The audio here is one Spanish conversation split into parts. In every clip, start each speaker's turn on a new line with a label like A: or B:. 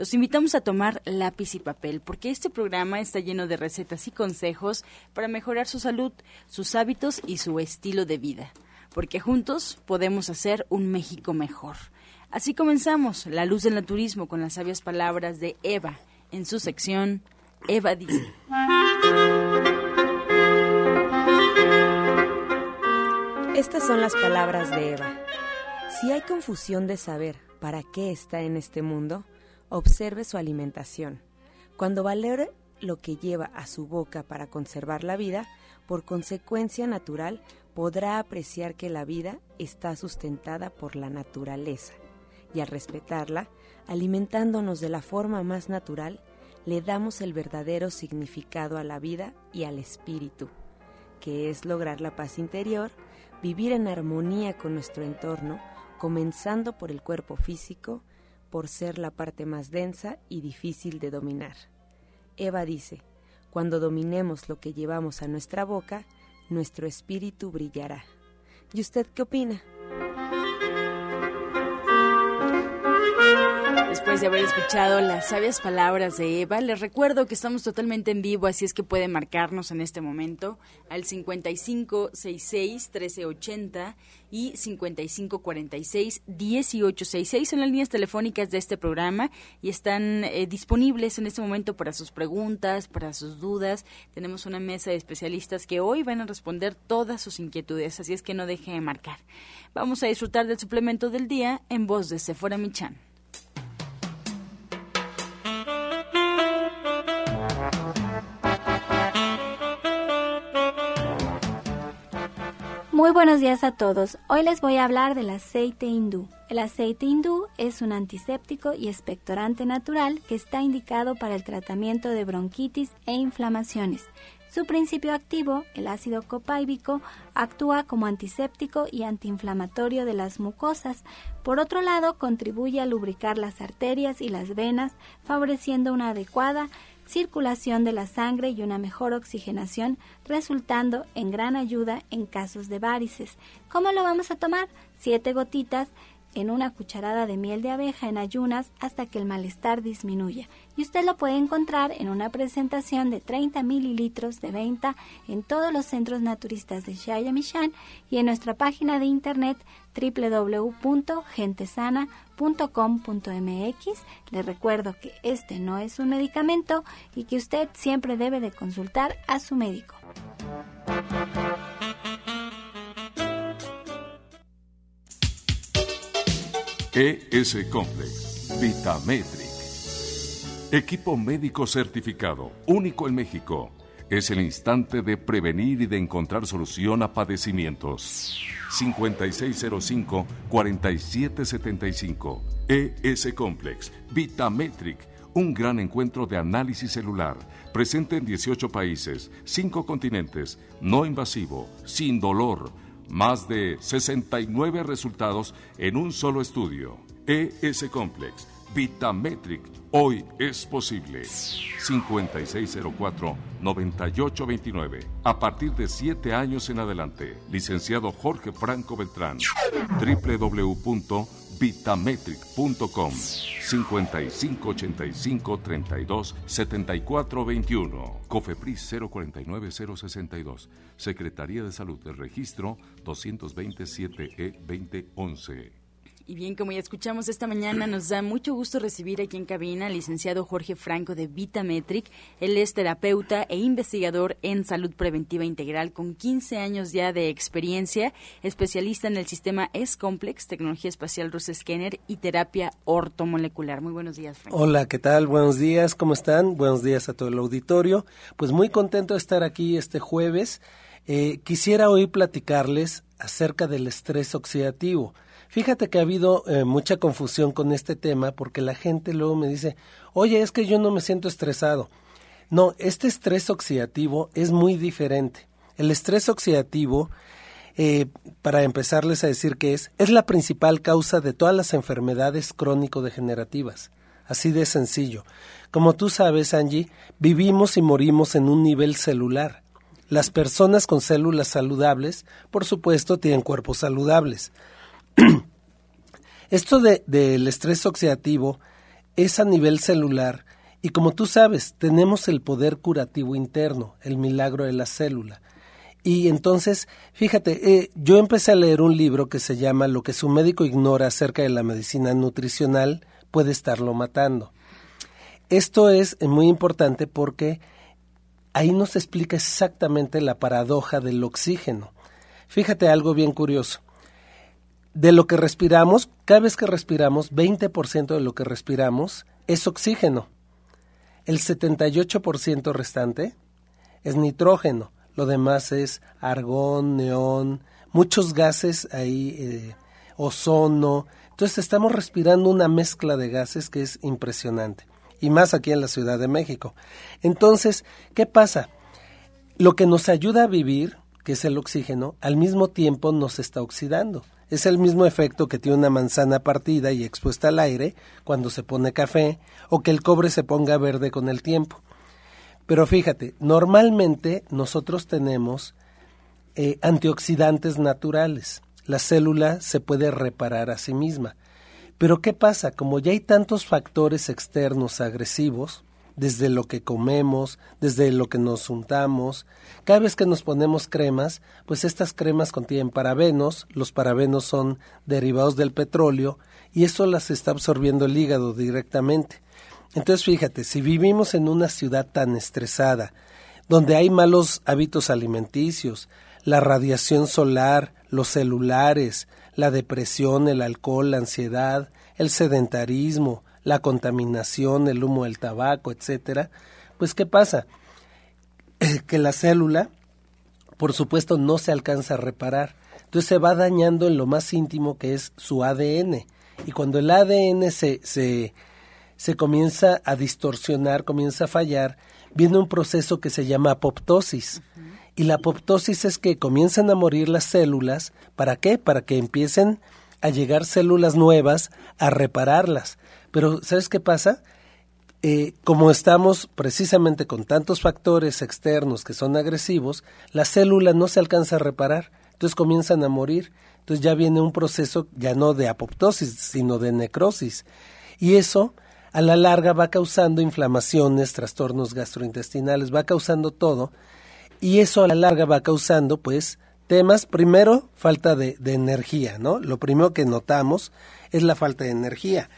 A: Los invitamos a tomar lápiz y papel porque este programa está lleno de recetas y consejos para mejorar su salud, sus hábitos y su estilo de vida, porque juntos podemos hacer un México mejor. Así comenzamos La Luz del Naturismo con las sabias palabras de Eva en su sección Eva dice.
B: Estas son las palabras de Eva. Si hay confusión de saber para qué está en este mundo, Observe su alimentación. Cuando valore lo que lleva a su boca para conservar la vida, por consecuencia natural podrá apreciar que la vida está sustentada por la naturaleza. Y al respetarla, alimentándonos de la forma más natural, le damos el verdadero significado a la vida y al espíritu, que es lograr la paz interior, vivir en armonía con nuestro entorno, comenzando por el cuerpo físico, por ser la parte más densa y difícil de dominar. Eva dice, cuando dominemos lo que llevamos a nuestra boca, nuestro espíritu brillará. ¿Y usted qué opina?
A: Después de haber escuchado las sabias palabras de Eva, les recuerdo que estamos totalmente en vivo, así es que pueden marcarnos en este momento al 5566-1380 y 5546-1866. Son las líneas telefónicas de este programa y están eh, disponibles en este momento para sus preguntas, para sus dudas. Tenemos una mesa de especialistas que hoy van a responder todas sus inquietudes, así es que no deje de marcar. Vamos a disfrutar del suplemento del día en voz de Sephora Michan.
C: Muy buenos días a todos. Hoy les voy a hablar del aceite hindú. El aceite hindú es un antiséptico y expectorante natural que está indicado para el tratamiento de bronquitis e inflamaciones. Su principio activo, el ácido copáibico, actúa como antiséptico y antiinflamatorio de las mucosas. Por otro lado, contribuye a lubricar las arterias y las venas, favoreciendo una adecuada circulación de la sangre y una mejor oxigenación, resultando en gran ayuda en casos de varices. ¿Cómo lo vamos a tomar? Siete gotitas en una cucharada de miel de abeja en ayunas hasta que el malestar disminuya. Y usted lo puede encontrar en una presentación de 30 mililitros de venta en todos los centros naturistas de Shayamishan y en nuestra página de internet www.gentesana.com.mx. Le recuerdo que este no es un medicamento y que usted siempre debe de consultar a su médico.
D: ES Complex, Vitametric. Equipo médico certificado, único en México. Es el instante de prevenir y de encontrar solución a padecimientos. 5605-4775. ES Complex, Vitametric. Un gran encuentro de análisis celular, presente en 18 países, 5 continentes, no invasivo, sin dolor más de 69 resultados en un solo estudio. ES Complex, Vitametric, hoy es posible. 5604-9829. A partir de 7 años en adelante. Licenciado Jorge Franco Beltrán. www.vitametric.com 5585-32-7421. Cofepris 049-062. Secretaría de Salud del Registro 227E2011.
A: Y bien, como ya escuchamos esta mañana, nos da mucho gusto recibir aquí en cabina al licenciado Jorge Franco de Vitametric. Él es terapeuta e investigador en salud preventiva integral con 15 años ya de experiencia, especialista en el sistema S-Complex, tecnología espacial Rus Scanner y terapia ortomolecular. Muy buenos días, Franco.
E: Hola, ¿qué tal? Buenos días, ¿cómo están? Buenos días a todo el auditorio. Pues muy contento de estar aquí este jueves. Eh, quisiera hoy platicarles acerca del estrés oxidativo. Fíjate que ha habido eh, mucha confusión con este tema porque la gente luego me dice, oye, es que yo no me siento estresado. No, este estrés oxidativo es muy diferente. El estrés oxidativo, eh, para empezarles a decir qué es, es la principal causa de todas las enfermedades crónico-degenerativas. Así de sencillo. Como tú sabes, Angie, vivimos y morimos en un nivel celular. Las personas con células saludables, por supuesto, tienen cuerpos saludables. Esto del estrés oxidativo es a nivel celular y como tú sabes, tenemos el poder curativo interno, el milagro de la célula. Y entonces, fíjate, eh, yo empecé a leer un libro que se llama Lo que su médico ignora acerca de la medicina nutricional puede estarlo matando. Esto es muy importante porque ahí nos explica exactamente la paradoja del oxígeno. Fíjate algo bien curioso. De lo que respiramos, cada vez que respiramos, 20% de lo que respiramos es oxígeno. El 78% restante es nitrógeno. Lo demás es argón, neón, muchos gases ahí, eh, ozono. Entonces estamos respirando una mezcla de gases que es impresionante. Y más aquí en la Ciudad de México. Entonces, ¿qué pasa? Lo que nos ayuda a vivir, que es el oxígeno, al mismo tiempo nos está oxidando. Es el mismo efecto que tiene una manzana partida y expuesta al aire cuando se pone café o que el cobre se ponga verde con el tiempo. Pero fíjate, normalmente nosotros tenemos eh, antioxidantes naturales. La célula se puede reparar a sí misma. Pero ¿qué pasa? Como ya hay tantos factores externos agresivos, desde lo que comemos, desde lo que nos untamos. Cada vez que nos ponemos cremas, pues estas cremas contienen parabenos, los parabenos son derivados del petróleo y eso las está absorbiendo el hígado directamente. Entonces fíjate, si vivimos en una ciudad tan estresada, donde hay malos hábitos alimenticios, la radiación solar, los celulares, la depresión, el alcohol, la ansiedad, el sedentarismo, la contaminación, el humo del tabaco, etcétera, pues ¿qué pasa? que la célula, por supuesto, no se alcanza a reparar. Entonces se va dañando en lo más íntimo que es su ADN. Y cuando el ADN se, se, se comienza a distorsionar, comienza a fallar, viene un proceso que se llama apoptosis. Y la apoptosis es que comienzan a morir las células. ¿Para qué? Para que empiecen a llegar células nuevas a repararlas. Pero ¿sabes qué pasa? Eh, como estamos precisamente con tantos factores externos que son agresivos, la célula no se alcanza a reparar, entonces comienzan a morir. Entonces ya viene un proceso ya no de apoptosis, sino de necrosis. Y eso a la larga va causando inflamaciones, trastornos gastrointestinales, va causando todo. Y eso a la larga va causando, pues, temas, primero, falta de, de energía, ¿no? Lo primero que notamos es la falta de energía.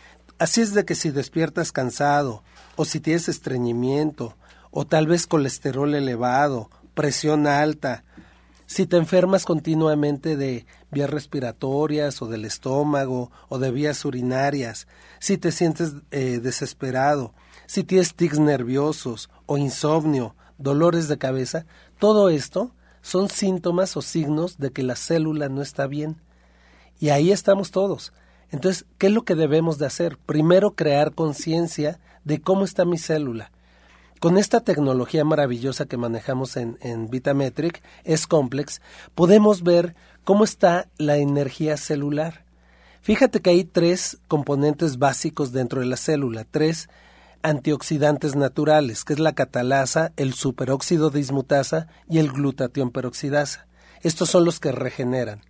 E: Así es de que si despiertas cansado, o si tienes estreñimiento, o tal vez colesterol elevado, presión alta, si te enfermas continuamente de vías respiratorias o del estómago o de vías urinarias, si te sientes eh, desesperado, si tienes tics nerviosos o insomnio, dolores de cabeza, todo esto son síntomas o signos de que la célula no está bien. Y ahí estamos todos. Entonces, ¿qué es lo que debemos de hacer? Primero, crear conciencia de cómo está mi célula. Con esta tecnología maravillosa que manejamos en, Vitametric, es complex, podemos ver cómo está la energía celular. Fíjate que hay tres componentes básicos dentro de la célula, tres antioxidantes naturales, que es la catalasa, el superóxido dismutasa y el glutatión peroxidasa. Estos son los que regeneran.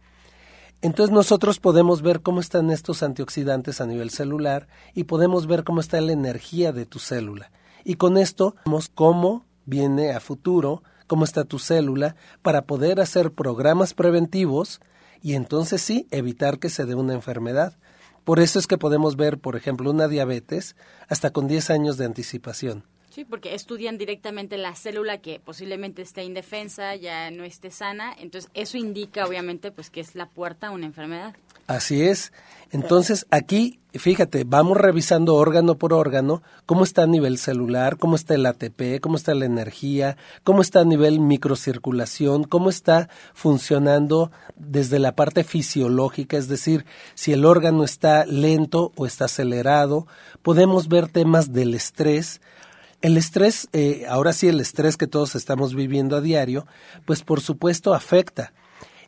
E: Entonces nosotros podemos ver cómo están estos antioxidantes a nivel celular y podemos ver cómo está la energía de tu célula. Y con esto vemos cómo viene a futuro, cómo está tu célula, para poder hacer programas preventivos y entonces sí evitar que se dé una enfermedad. Por eso es que podemos ver, por ejemplo, una diabetes hasta con 10 años de anticipación.
A: Sí, porque estudian directamente la célula que posiblemente esté indefensa, ya no esté sana, entonces eso indica obviamente pues que es la puerta a una enfermedad.
E: Así es. Entonces aquí, fíjate, vamos revisando órgano por órgano cómo está a nivel celular, cómo está el ATP, cómo está la energía, cómo está a nivel microcirculación, cómo está funcionando desde la parte fisiológica, es decir, si el órgano está lento o está acelerado. Podemos ver temas del estrés, El estrés, eh, ahora sí el estrés que todos estamos viviendo a diario, pues por supuesto afecta.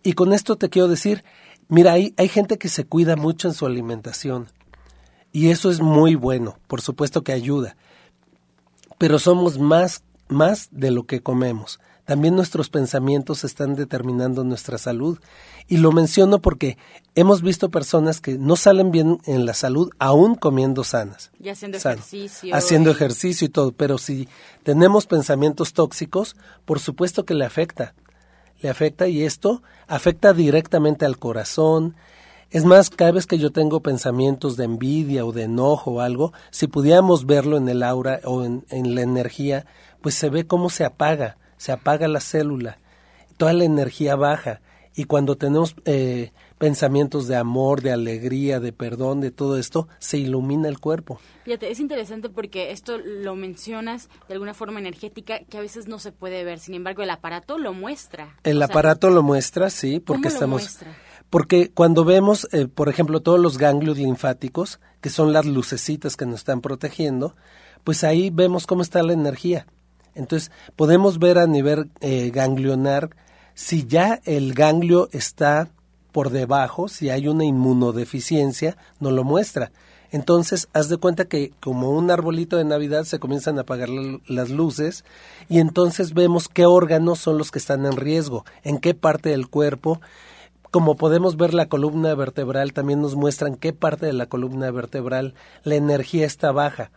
E: Y con esto te quiero decir, mira, hay, hay gente que se cuida mucho en su alimentación y eso es muy bueno, por supuesto que ayuda, pero somos más, más de lo que comemos. También nuestros pensamientos están determinando nuestra salud. Y lo menciono porque hemos visto personas que no salen bien en la salud aún comiendo sanas.
A: Y haciendo ejercicio.
E: Haciendo ejercicio y todo. Pero si tenemos pensamientos tóxicos, por supuesto que le afecta. Le afecta y esto afecta directamente al corazón, es más, cada vez que yo tengo pensamientos de envidia o de enojo o algo, si pudiéramos verlo en el aura o en, en, la energía, pues se ve cómo se apaga se apaga la célula, toda la energía baja. Y cuando tenemos eh, pensamientos de amor, de alegría, de perdón, de todo esto, se ilumina el cuerpo.
A: Fíjate, es interesante porque esto lo mencionas de alguna forma energética que a veces no se puede ver. Sin embargo, el aparato lo muestra.
E: El aparato lo muestra, sí, porque estamos. Porque cuando vemos, eh, por ejemplo, todos los ganglios linfáticos, que son las lucecitas que nos están protegiendo, pues ahí vemos cómo está la energía. Entonces, podemos ver a nivel eh, ganglionar si ya el ganglio está por debajo, si hay una inmunodeficiencia, nos lo muestra. Entonces, haz de cuenta que como un arbolito de Navidad se comienzan a apagar las luces y entonces vemos qué órganos son los que están en riesgo, en qué parte del cuerpo. Como podemos ver la columna vertebral, también nos muestran qué parte de la columna vertebral la energía está baja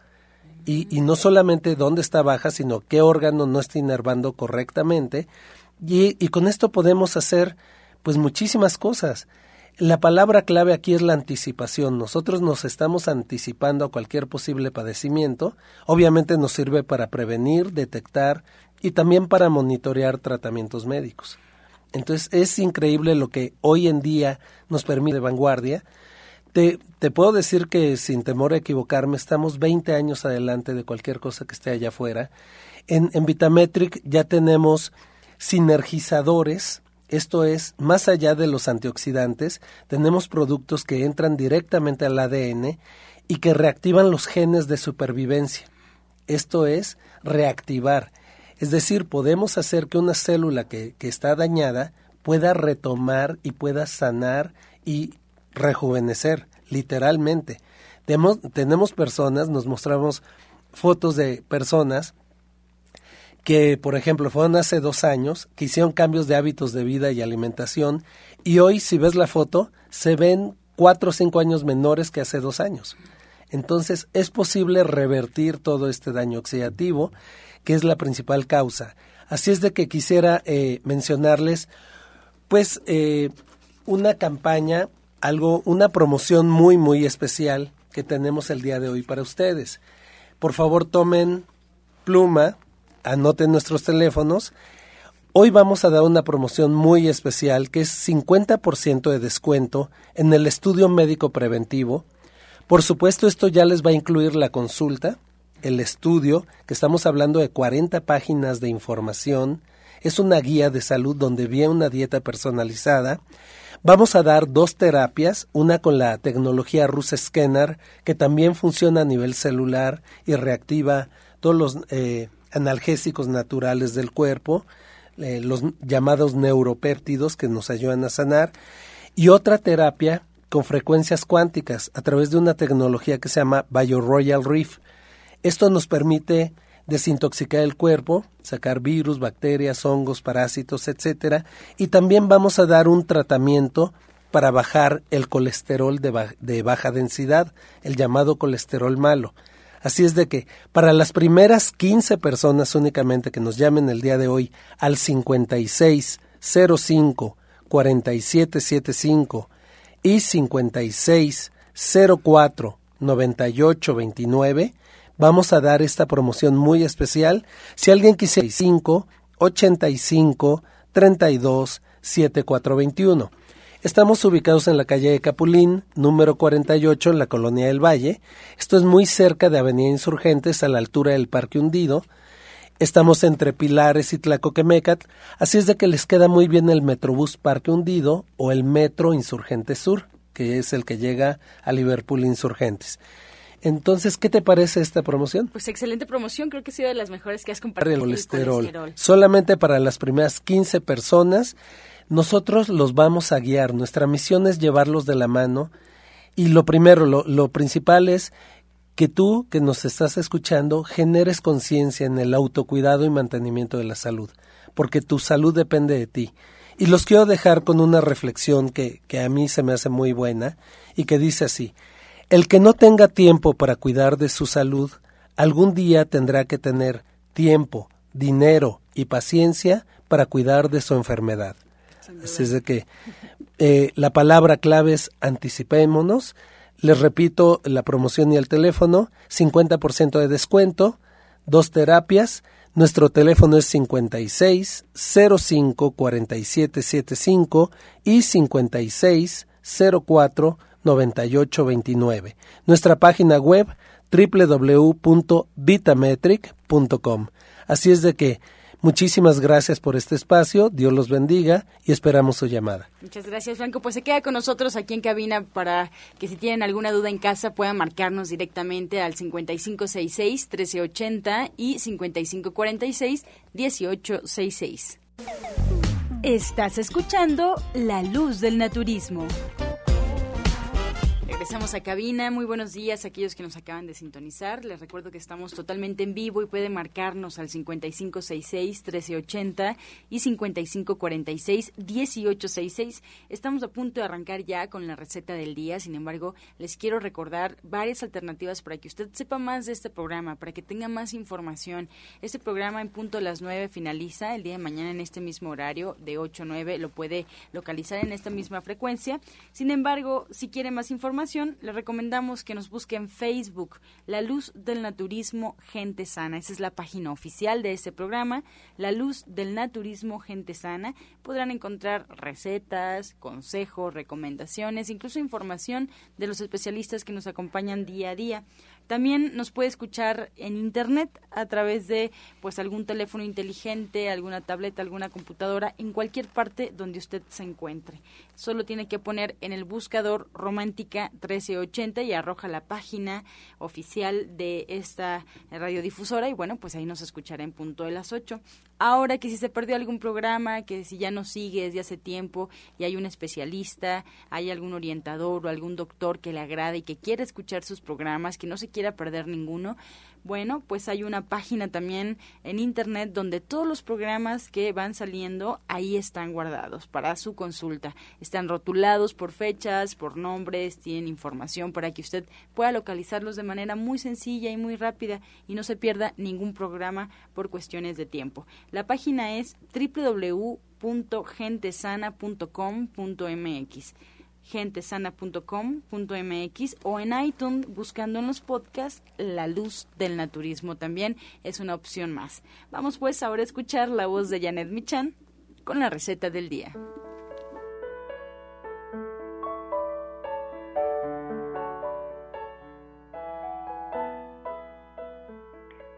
E: y, no solamente dónde está baja, sino qué órgano no está inervando correctamente. Y, y, con esto podemos hacer pues muchísimas cosas. La palabra clave aquí es la anticipación. Nosotros nos estamos anticipando a cualquier posible padecimiento. Obviamente nos sirve para prevenir, detectar y también para monitorear tratamientos médicos. Entonces es increíble lo que hoy en día nos permite vanguardia te, puedo decir que sin temor a equivocarme, estamos 20 años adelante de cualquier cosa que esté allá afuera. En, Vitametric ya tenemos sinergizadores, esto es, más allá de los antioxidantes, tenemos productos que entran directamente al ADN y que reactivan los genes de supervivencia. Esto es, reactivar. Es decir, podemos hacer que una célula que está dañada pueda retomar y pueda sanar y rejuvenecer, literalmente. Tenemos, personas, nos mostramos fotos de personas que, por ejemplo, fueron hace dos años, que hicieron cambios de hábitos de vida y alimentación, y hoy, si ves la foto, se ven cuatro o cinco años menores que hace dos años. Entonces, es posible revertir todo este daño oxidativo, que es la principal causa. Así es de que quisiera eh, mencionarles, pues, eh, una campaña algo, una promoción muy, muy especial que tenemos el día de hoy para ustedes. Por favor, tomen pluma, anoten nuestros teléfonos. Hoy vamos a dar una promoción muy especial que es 50% de descuento en el estudio médico preventivo. Por supuesto, esto ya les va a incluir la consulta, el estudio, que estamos hablando de 40 páginas de información. Es una guía de salud donde viene una dieta personalizada Vamos a dar dos terapias, una con la tecnología Rus Scanner, que también funciona a nivel celular y reactiva todos los eh, analgésicos naturales del cuerpo, eh, los llamados neuropéptidos que nos ayudan a sanar, y otra terapia con frecuencias cuánticas a través de una tecnología que se llama BioRoyal Reef. Esto nos permite desintoxicar el cuerpo, sacar virus, bacterias, hongos, parásitos, etcétera, y también vamos a dar un tratamiento para bajar el colesterol de, baja densidad, el llamado colesterol malo. Así es de que para las primeras 15 personas únicamente que nos llamen el día de hoy al 5605 4775 y 5604 9829 vamos a dar esta promoción muy especial. Si alguien quisiera 5 85 32 7421. Estamos ubicados en la calle de Capulín, número 48, en la colonia del Valle. Esto es muy cerca de Avenida Insurgentes, a la altura del Parque Hundido. Estamos entre Pilares y Tlacoquemecat, así es de que les queda muy bien el Metrobús Parque Hundido o el Metro Insurgente Sur, que es el que llega a Liverpool Insurgentes. Entonces, ¿qué te parece esta promoción?
A: Pues excelente promoción, creo que ha sido de las mejores que has compartido.
E: El colesterol. el colesterol. Solamente para las primeras 15 personas, nosotros los vamos a guiar. Nuestra misión es llevarlos de la mano. Y lo primero, lo, lo principal es que tú, que nos estás escuchando, generes conciencia en el autocuidado y mantenimiento de la salud, porque tu salud depende de ti. Y los quiero dejar con una reflexión que, que a mí se me hace muy buena y que dice así, el que no tenga tiempo para cuidar de su salud, algún día tendrá que tener tiempo, dinero y paciencia para cuidar de su enfermedad. Así es de que eh, la palabra clave es anticipémonos. Les repito la promoción y el teléfono, 50% de descuento, dos terapias. Nuestro teléfono es 56 05 47 75 y 56 04 9829. Nuestra página web www.vitametric.com. Así es de que muchísimas gracias por este espacio, Dios los bendiga y esperamos su llamada.
A: Muchas gracias, Blanco. Pues se queda con nosotros aquí en cabina para que si tienen alguna duda en casa puedan marcarnos directamente al 5566-1380 y 5546-1866. Estás escuchando La Luz del Naturismo. Regresamos a cabina. Muy buenos días a aquellos que nos acaban de sintonizar. Les recuerdo que estamos totalmente en vivo y pueden marcarnos al 5566-1380 y 5546-1866. Estamos a punto de arrancar ya con la receta del día. Sin embargo, les quiero recordar varias alternativas para que usted sepa más de este programa, para que tenga más información. Este programa en punto a las 9 finaliza el día de mañana en este mismo horario de 8 a 9. Lo puede localizar en esta misma frecuencia. Sin embargo, si quiere más información, le recomendamos que nos busque en Facebook La Luz del Naturismo Gente Sana. Esa es la página oficial de este programa, La Luz del Naturismo Gente Sana. Podrán encontrar recetas, consejos, recomendaciones, incluso información de los especialistas que nos acompañan día a día. También nos puede escuchar en internet a través de pues algún teléfono inteligente, alguna tableta, alguna computadora, en cualquier parte donde usted se encuentre. Solo tiene que poner en el buscador Romántica 1380 y arroja la página oficial de esta radiodifusora y bueno, pues ahí nos escuchará en punto de las 8. Ahora que si se perdió algún programa, que si ya no sigue desde hace tiempo y hay un especialista, hay algún orientador o algún doctor que le agrade y que quiere escuchar sus programas, que no se quiera perder ninguno, bueno, pues hay una página también en internet donde todos los programas que van saliendo ahí están guardados para su consulta. Están rotulados por fechas, por nombres, tienen información para que usted pueda localizarlos de manera muy sencilla y muy rápida y no se pierda ningún programa por cuestiones de tiempo. La página es www.gentesana.com.mx gentesana.com.mx o en iTunes buscando en los podcasts La Luz del Naturismo también es una opción más. Vamos pues ahora a escuchar la voz de Janet Michan con la receta del día.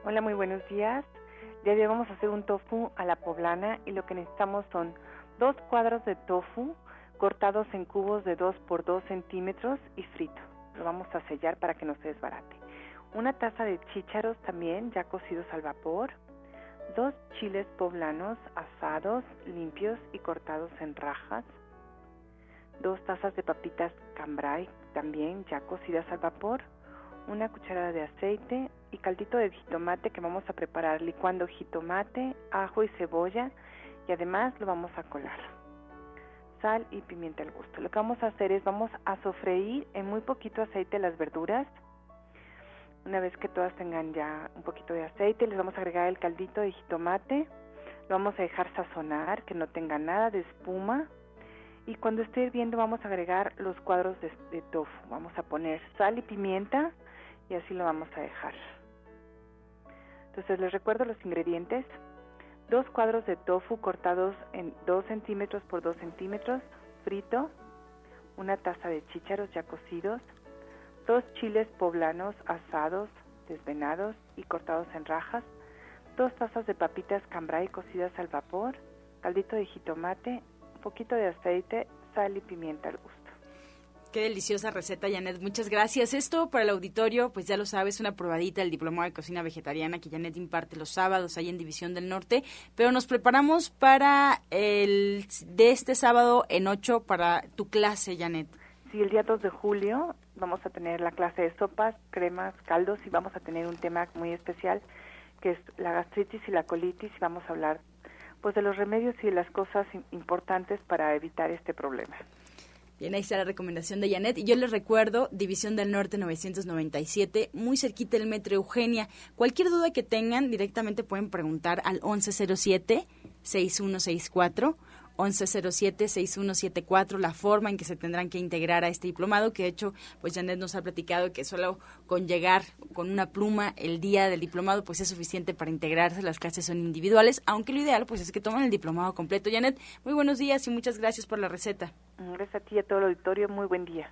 F: Hola, muy buenos días. Ya hoy vamos a hacer un tofu a la poblana y lo que necesitamos son dos cuadros de tofu, cortados en cubos de 2 por 2 centímetros y frito. Lo vamos a sellar para que no se desbarate. Una taza de chícharos también ya cocidos al vapor. Dos chiles poblanos asados, limpios y cortados en rajas. Dos tazas de papitas cambrai también ya cocidas al vapor. Una cucharada de aceite y caldito de jitomate que vamos a preparar licuando jitomate, ajo y cebolla y además lo vamos a colar sal y pimienta al gusto. Lo que vamos a hacer es vamos a sofreír en muy poquito aceite las verduras. Una vez que todas tengan ya un poquito de aceite, les vamos a agregar el caldito de jitomate. Lo vamos a dejar sazonar, que no tenga nada de espuma. Y cuando esté hirviendo vamos a agregar los cuadros de, de tofu. Vamos a poner sal y pimienta y así lo vamos a dejar. Entonces les recuerdo los ingredientes dos cuadros de tofu cortados en 2 centímetros por 2 centímetros, frito, una taza de chícharos ya cocidos, dos chiles poblanos asados, desvenados y cortados en rajas, dos tazas de papitas cambray cocidas al vapor, caldito de jitomate, un poquito de aceite, sal y pimienta al gusto.
A: Qué deliciosa receta, Janet. Muchas gracias. Esto para el auditorio, pues ya lo sabes, una probadita del diplomado de cocina vegetariana que Janet imparte los sábados ahí en División del Norte. Pero nos preparamos para el de este sábado en 8 para tu clase, Janet.
F: Sí, el día 2 de julio vamos a tener la clase de sopas, cremas, caldos y vamos a tener un tema muy especial que es la gastritis y la colitis y vamos a hablar pues de los remedios y de las cosas importantes para evitar este problema.
A: Bien, ahí está la recomendación de Janet. Y yo les recuerdo, División del Norte 997, muy cerquita del Metro Eugenia. Cualquier duda que tengan, directamente pueden preguntar al 1107-6164 1107-6174, la forma en que se tendrán que integrar a este diplomado, que de hecho, pues Janet nos ha platicado que solo con llegar con una pluma el día del diplomado, pues es suficiente para integrarse, las clases son individuales, aunque lo ideal, pues es que tomen el diplomado completo. Janet, muy buenos días y muchas gracias por la receta.
F: Gracias a ti y a todo el auditorio, muy buen día.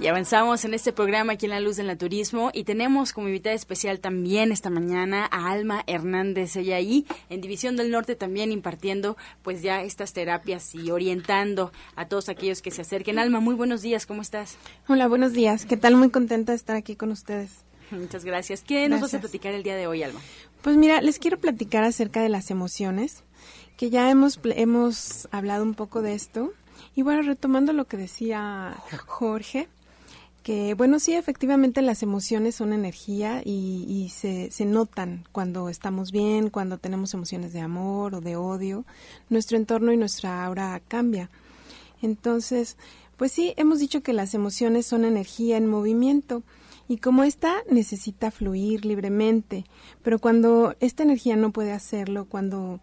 A: Y avanzamos en este programa aquí en La Luz del Naturismo y tenemos como invitada especial también esta mañana a Alma Hernández, ella ahí en División del Norte también impartiendo pues ya estas terapias y orientando a todos aquellos que se acerquen. Alma, muy buenos días, ¿cómo estás?
G: Hola, buenos días, ¿qué tal? Muy contenta de estar aquí con ustedes.
A: Muchas gracias. ¿Qué nos vas a platicar el día de hoy, Alma?
G: Pues mira, les quiero platicar acerca de las emociones, que ya hemos, hemos hablado un poco de esto. Y bueno, retomando lo que decía Jorge, que bueno, sí, efectivamente las emociones son energía y, se, se, notan cuando estamos bien, cuando tenemos emociones de amor o de odio, nuestro entorno y nuestra aura cambia. Entonces, pues sí, hemos dicho que las emociones son energía en movimiento y como esta necesita fluir libremente, pero cuando esta energía no puede hacerlo, cuando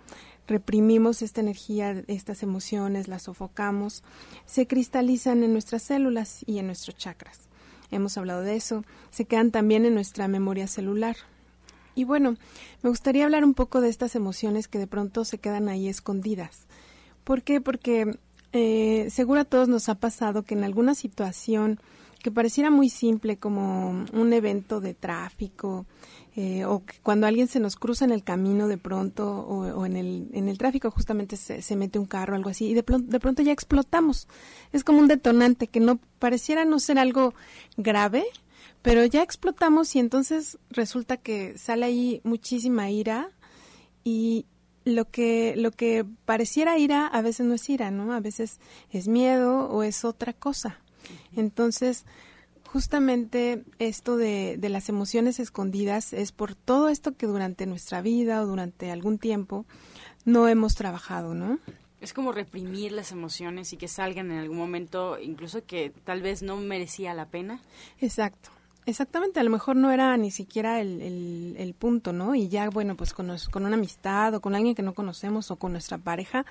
G: reprimimos esta energía, estas emociones, las sofocamos, se cristalizan en nuestras células y en nuestros chakras hemos hablado de eso, se quedan también en nuestra memoria celular. Y bueno, me gustaría hablar un poco de estas emociones que de pronto se quedan ahí escondidas. ¿Por qué? Porque eh, seguro a todos nos ha pasado que en alguna situación que pareciera muy simple como un evento de tráfico, eh, o cuando alguien se nos cruza en el camino de pronto o, en, el, en el tráfico justamente se, mete un carro o algo así y de, de pronto ya explotamos. Es como un detonante que no pareciera no ser algo grave, pero ya explotamos y entonces resulta que sale ahí muchísima ira y lo que lo que pareciera ira a veces no es ira, ¿no? A veces es miedo o es otra cosa. Entonces, justamente esto de, de, las emociones escondidas es por todo esto que durante nuestra vida o durante algún tiempo no hemos trabajado, ¿no?
A: Es como reprimir las emociones y que salgan en algún momento, incluso que tal vez no merecía la pena.
G: Exacto. Exactamente, a lo mejor no era ni siquiera el, el, punto, ¿no? Y ya, bueno, pues con, con, una amistad o con alguien que no conocemos o con nuestra pareja,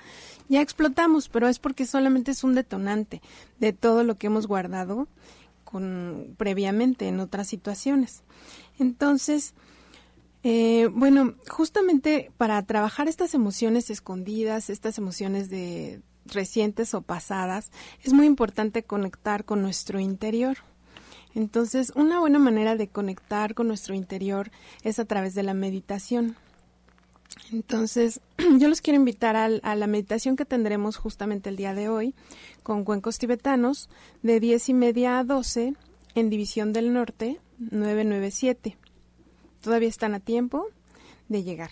G: ya explotamos, pero es porque solamente es un detonante de todo lo que hemos guardado con, previamente en otras situaciones. Entonces, eh, bueno, justamente para trabajar estas emociones escondidas, estas emociones de recientes o pasadas, es muy importante conectar con nuestro interior. Entonces, una buena manera de conectar con nuestro interior es a través de la meditación. Entonces, yo los quiero invitar a, la meditación que tendremos justamente el día de hoy con cuencos tibetanos de 10 y media a 12 en División del Norte 997. Todavía están a tiempo de llegar.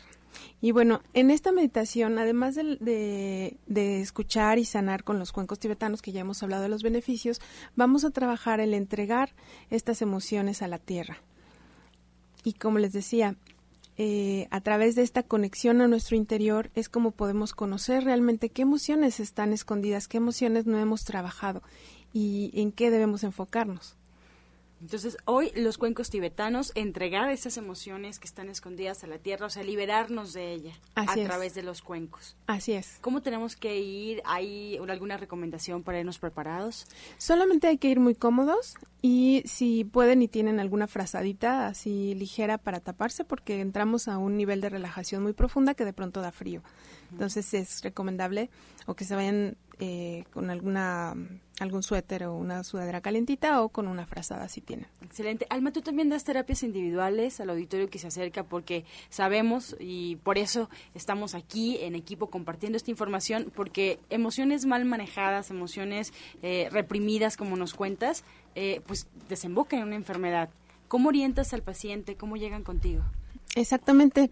G: Y bueno, en esta meditación, además de, de, escuchar y sanar con los cuencos tibetanos, que ya hemos hablado de los beneficios, vamos a trabajar el entregar estas emociones a la tierra. Y como les decía, eh, a través de esta conexión a nuestro interior es como podemos conocer realmente qué emociones están escondidas, qué emociones no hemos trabajado y en qué debemos enfocarnos.
A: Entonces, hoy los cuencos tibetanos, entregar esas emociones que están escondidas a la tierra, o sea, liberarnos de ella a través de los cuencos.
G: Así es.
A: ¿Cómo tenemos que ir? ¿Hay alguna recomendación para irnos preparados?
G: Solamente hay que ir muy cómodos y si pueden y tienen alguna frazadita así ligera para taparse, porque entramos a un nivel de relajación muy profunda que de pronto da frío. Entonces es recomendable o que se vayan eh, con alguna algún suéter o una sudadera calentita o con una frazada si tienen.
A: Excelente. Alma, tú también das terapias individuales al auditorio que se acerca porque sabemos y por eso estamos aquí en equipo compartiendo esta información porque emociones mal manejadas, emociones eh, reprimidas como nos cuentas, eh, pues desembocan en una enfermedad. ¿Cómo orientas al paciente? ¿Cómo llegan contigo?
G: Exactamente.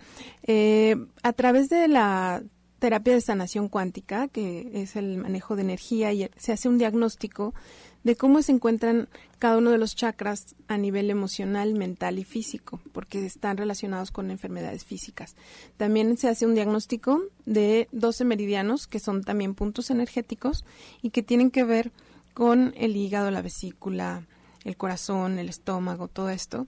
G: a través de la terapia de sanación cuántica, que es el manejo de energía, y se hace un diagnóstico de cómo se encuentran cada uno de los chakras a nivel emocional, mental y físico, porque están relacionados con enfermedades físicas. También se hace un diagnóstico de 12 meridianos, que son también puntos energéticos y que tienen que ver con el hígado, la vesícula, el corazón, el estómago, todo esto.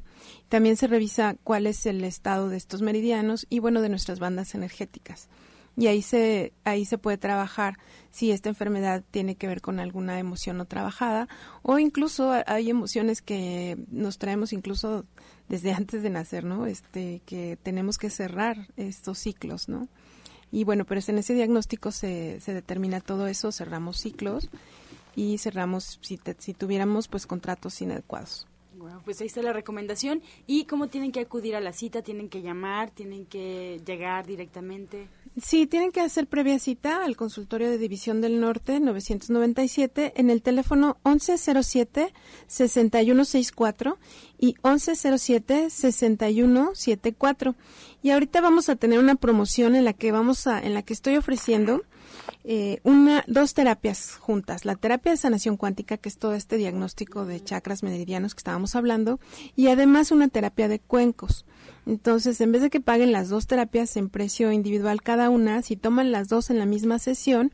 G: También se revisa cuál es el estado de estos meridianos y, bueno, de nuestras bandas energéticas y ahí se ahí se puede trabajar si esta enfermedad tiene que ver con alguna emoción no trabajada o incluso hay emociones que nos traemos incluso desde antes de nacer, ¿no? Este que tenemos que cerrar estos ciclos, ¿no? Y bueno, pero en ese diagnóstico se, se determina todo eso, cerramos ciclos y cerramos si, si tuviéramos pues contratos inadecuados.
A: Bueno, pues ahí está la recomendación. ¿Y cómo tienen que acudir a la cita? ¿Tienen que llamar? ¿Tienen que llegar directamente?
G: Sí, tienen que hacer previa cita al consultorio de División del Norte 997 en el teléfono 1107-6164 y 1107-6174. Y ahorita vamos a tener una promoción en la que vamos a, en la que estoy ofreciendo eh, una, dos terapias juntas. La terapia de sanación cuántica, que es todo este diagnóstico de chakras meridianos que estábamos hablando, y además una terapia de cuencos. Entonces, en vez de que paguen las dos terapias en precio individual cada una, si toman las dos en la misma sesión,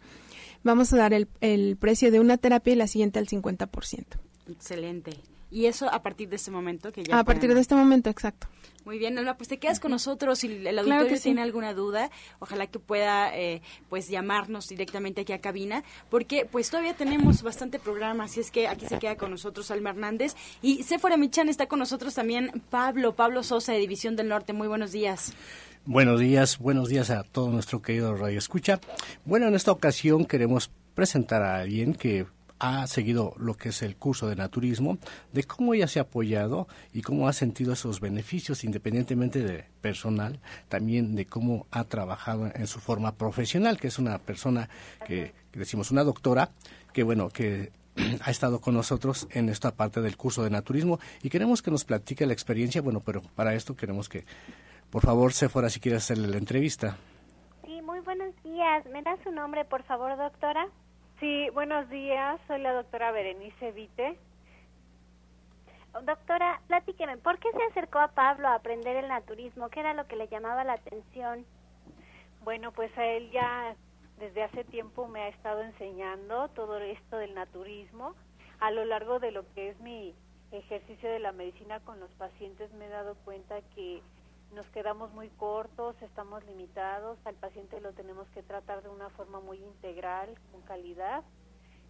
G: vamos a dar el, el precio de una terapia y la siguiente al 50%.
A: Excelente. Y eso a partir de este momento que ya.
G: A partir de este momento, exacto.
A: Muy bien, Alma, pues te quedas con nosotros. Si el auditorio tiene alguna duda, ojalá que pueda eh, pues llamarnos directamente aquí a cabina, porque pues todavía tenemos bastante programa, así es que aquí se queda con nosotros Alma Hernández. Y Sephora Michan está con nosotros también Pablo, Pablo Sosa de División del Norte. Muy buenos días.
H: Buenos días, buenos días a todo nuestro querido Radio Escucha. Bueno, en esta ocasión queremos presentar a alguien que ha seguido lo que es el curso de naturismo, de cómo ella se ha apoyado y cómo ha sentido esos beneficios independientemente de personal, también de cómo ha trabajado en su forma profesional, que es una persona que, decimos una doctora, que bueno, que ha estado con nosotros en esta parte del curso de naturismo y queremos que nos platique la experiencia, bueno, pero para esto queremos que, por favor, fuera si quiere hacerle la entrevista.
I: Sí, muy buenos días. ¿Me da su nombre, por favor, doctora?
J: Sí, buenos días. Soy la doctora Berenice Vite.
I: Doctora, platíqueme, ¿por qué se acercó a Pablo a aprender el naturismo? ¿Qué era lo que le llamaba la atención?
J: Bueno, pues a él ya desde hace tiempo me ha estado enseñando todo esto del naturismo. A lo largo de lo que es mi ejercicio de la medicina con los pacientes me he dado cuenta que nos quedamos muy cortos, estamos limitados, al paciente lo tenemos que tratar de una forma muy integral, con calidad,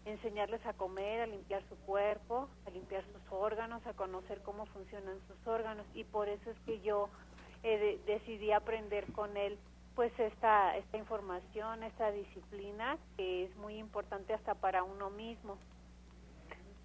J: enseñarles a comer, a limpiar su cuerpo, a limpiar sus órganos, a conocer cómo funcionan sus órganos y por eso es que yo eh, decidí aprender con él pues esta, esta información, esta disciplina que es muy importante hasta para uno mismo.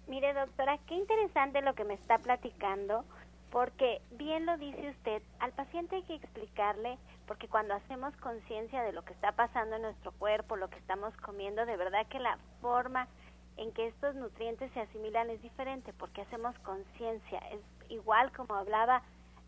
I: Mire doctora, qué interesante lo que me está platicando porque bien lo dice usted, al paciente hay que explicarle, porque cuando hacemos conciencia de lo que está pasando en nuestro cuerpo, lo que estamos comiendo, de verdad que la forma en que estos nutrientes se asimilan es diferente, porque hacemos conciencia, es igual como hablaba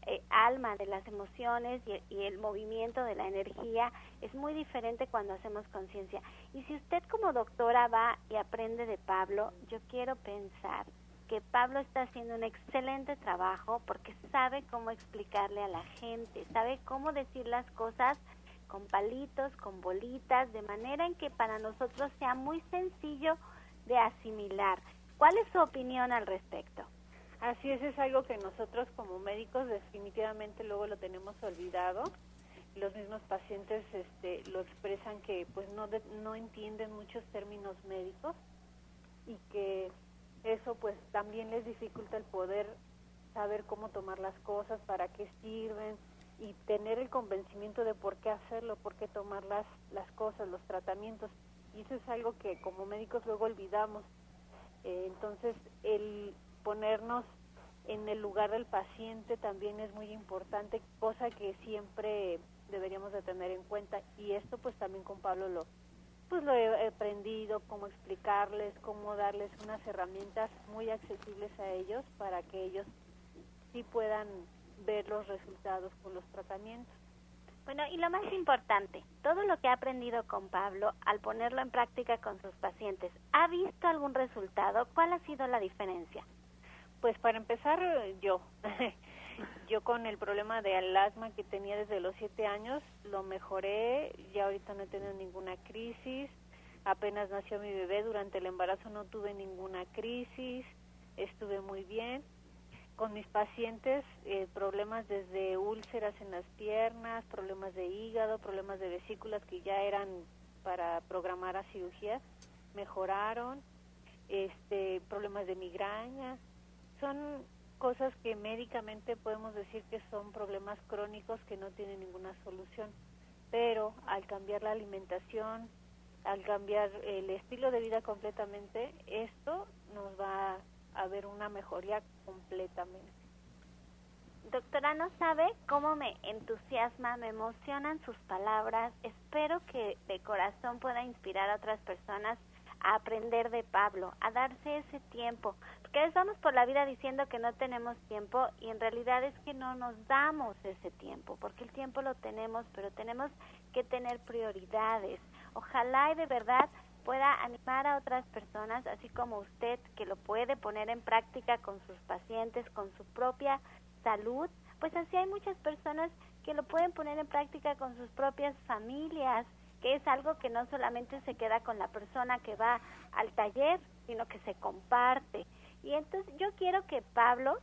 I: eh, Alma de las emociones y, y el movimiento de la energía, es muy diferente cuando hacemos conciencia. Y si usted como doctora va y aprende de Pablo, yo quiero pensar que Pablo está haciendo un excelente trabajo porque sabe cómo explicarle a la gente, sabe cómo decir las cosas con palitos, con bolitas, de manera en que para nosotros sea muy sencillo de asimilar. ¿Cuál es su opinión al respecto?
J: Así es, es algo que nosotros como médicos definitivamente luego lo tenemos olvidado. Los mismos pacientes este, lo expresan que pues no, no entienden muchos términos médicos y que eso pues también les dificulta el poder saber cómo tomar las cosas, para qué sirven y tener el convencimiento de por qué hacerlo, por qué tomar las, las cosas, los tratamientos. Y eso es algo que como médicos luego olvidamos. Eh, entonces, el ponernos en el lugar del paciente también es muy importante, cosa que siempre deberíamos de tener en cuenta y esto pues también con Pablo lo pues lo he aprendido cómo explicarles, cómo darles unas herramientas muy accesibles a ellos para que ellos sí puedan ver los resultados con los tratamientos.
I: Bueno, y lo más importante, todo lo que ha aprendido con Pablo al ponerlo en práctica con sus pacientes, ¿ha visto algún resultado? ¿Cuál ha sido la diferencia?
J: Pues para empezar, yo. yo con el problema del asma que tenía desde los siete años, lo mejoré, ya ahorita no he tenido ninguna crisis, apenas nació mi bebé, durante el embarazo no tuve ninguna crisis, estuve muy bien. Con mis pacientes eh, problemas desde úlceras en las piernas, problemas de hígado, problemas de vesículas que ya eran para programar a cirugía, mejoraron, este, problemas de migraña, son cosas que médicamente podemos decir que son problemas crónicos que no tienen ninguna solución, pero al cambiar la alimentación, al cambiar el estilo de vida completamente, esto nos va a ver una mejoría completamente.
I: Doctora, no sabe cómo me entusiasma, me emocionan sus palabras. Espero que de corazón pueda inspirar a otras personas a aprender de Pablo, a darse ese tiempo. Porque vamos por la vida diciendo que no tenemos tiempo y en realidad es que no nos damos ese tiempo, porque el tiempo lo tenemos, pero tenemos que tener prioridades. Ojalá y de verdad pueda animar a otras personas, así como usted, que lo puede poner en práctica con sus pacientes, con su propia salud, pues así hay muchas personas que lo pueden poner en práctica con sus propias familias, que es algo que no solamente se queda con la persona que va al taller, sino que se comparte. Y entonces yo quiero que Pablo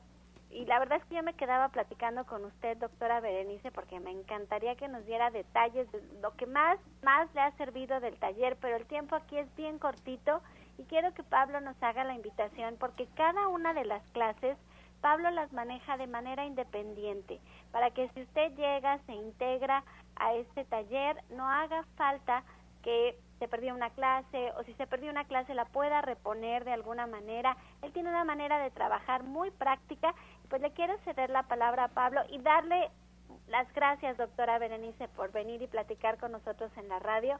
I: y la verdad es que yo me quedaba platicando con usted, doctora Berenice, porque me encantaría que nos diera detalles de lo que más, más le ha servido del taller, pero el tiempo aquí es bien cortito y quiero que Pablo nos haga la invitación porque cada una de las clases Pablo las maneja de manera independiente, para que si usted llega, se integra a este taller, no haga falta que se perdió una clase o si se perdió una clase la pueda reponer de alguna manera. Él tiene una manera de trabajar muy práctica. Pues le quiero ceder la palabra a Pablo y darle las gracias, doctora Berenice, por venir y platicar con nosotros en la radio